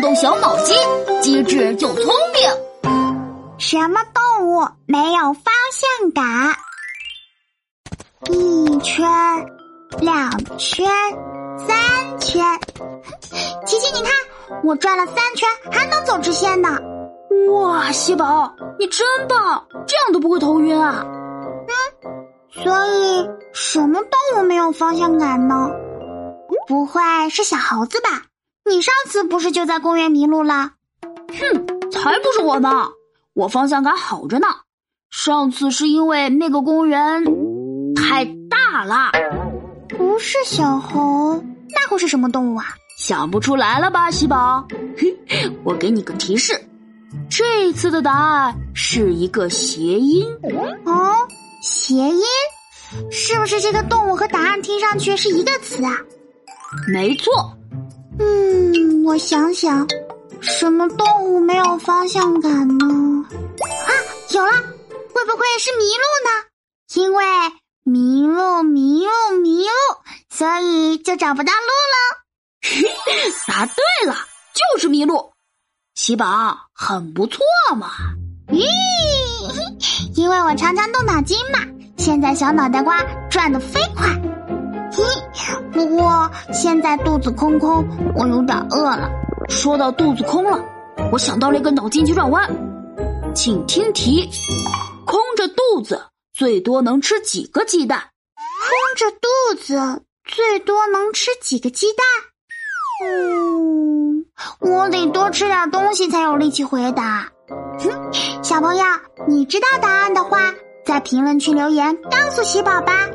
动动小脑筋，机智又聪明。什么动物没有方向感？一圈，两圈，三圈。琪琪，你看，我转了三圈还能走直线呢。哇，西宝，你真棒！这样都不会头晕啊？嗯，所以什么动物没有方向感呢？不会是小猴子吧？你上次不是就在公园迷路了？哼，才不是我呢！我方向感好着呢。上次是因为那个公园太大了。不是小猴，那会是什么动物啊？想不出来了吧，喜宝？嘿，我给你个提示，这次的答案是一个谐音。哦，谐音？是不是这个动物和答案听上去是一个词啊？没错。嗯，我想想，什么动物没有方向感呢？啊，有了，会不会是麋鹿呢？因为麋鹿迷路麋鹿，所以就找不到路了。答对了，就是麋鹿。喜宝很不错嘛。咦，因为我常常动脑筋嘛，现在小脑袋瓜转得飞快。咦，不过现在肚子空空，我有点饿了。说到肚子空了，我想到了一个脑筋急转弯，请听题：空着肚子最多能吃几个鸡蛋？空着肚子最多能吃几个鸡蛋？嗯，我得多吃点东西才有力气回答。哼，小朋友，你知道答案的话，在评论区留言告诉喜宝吧。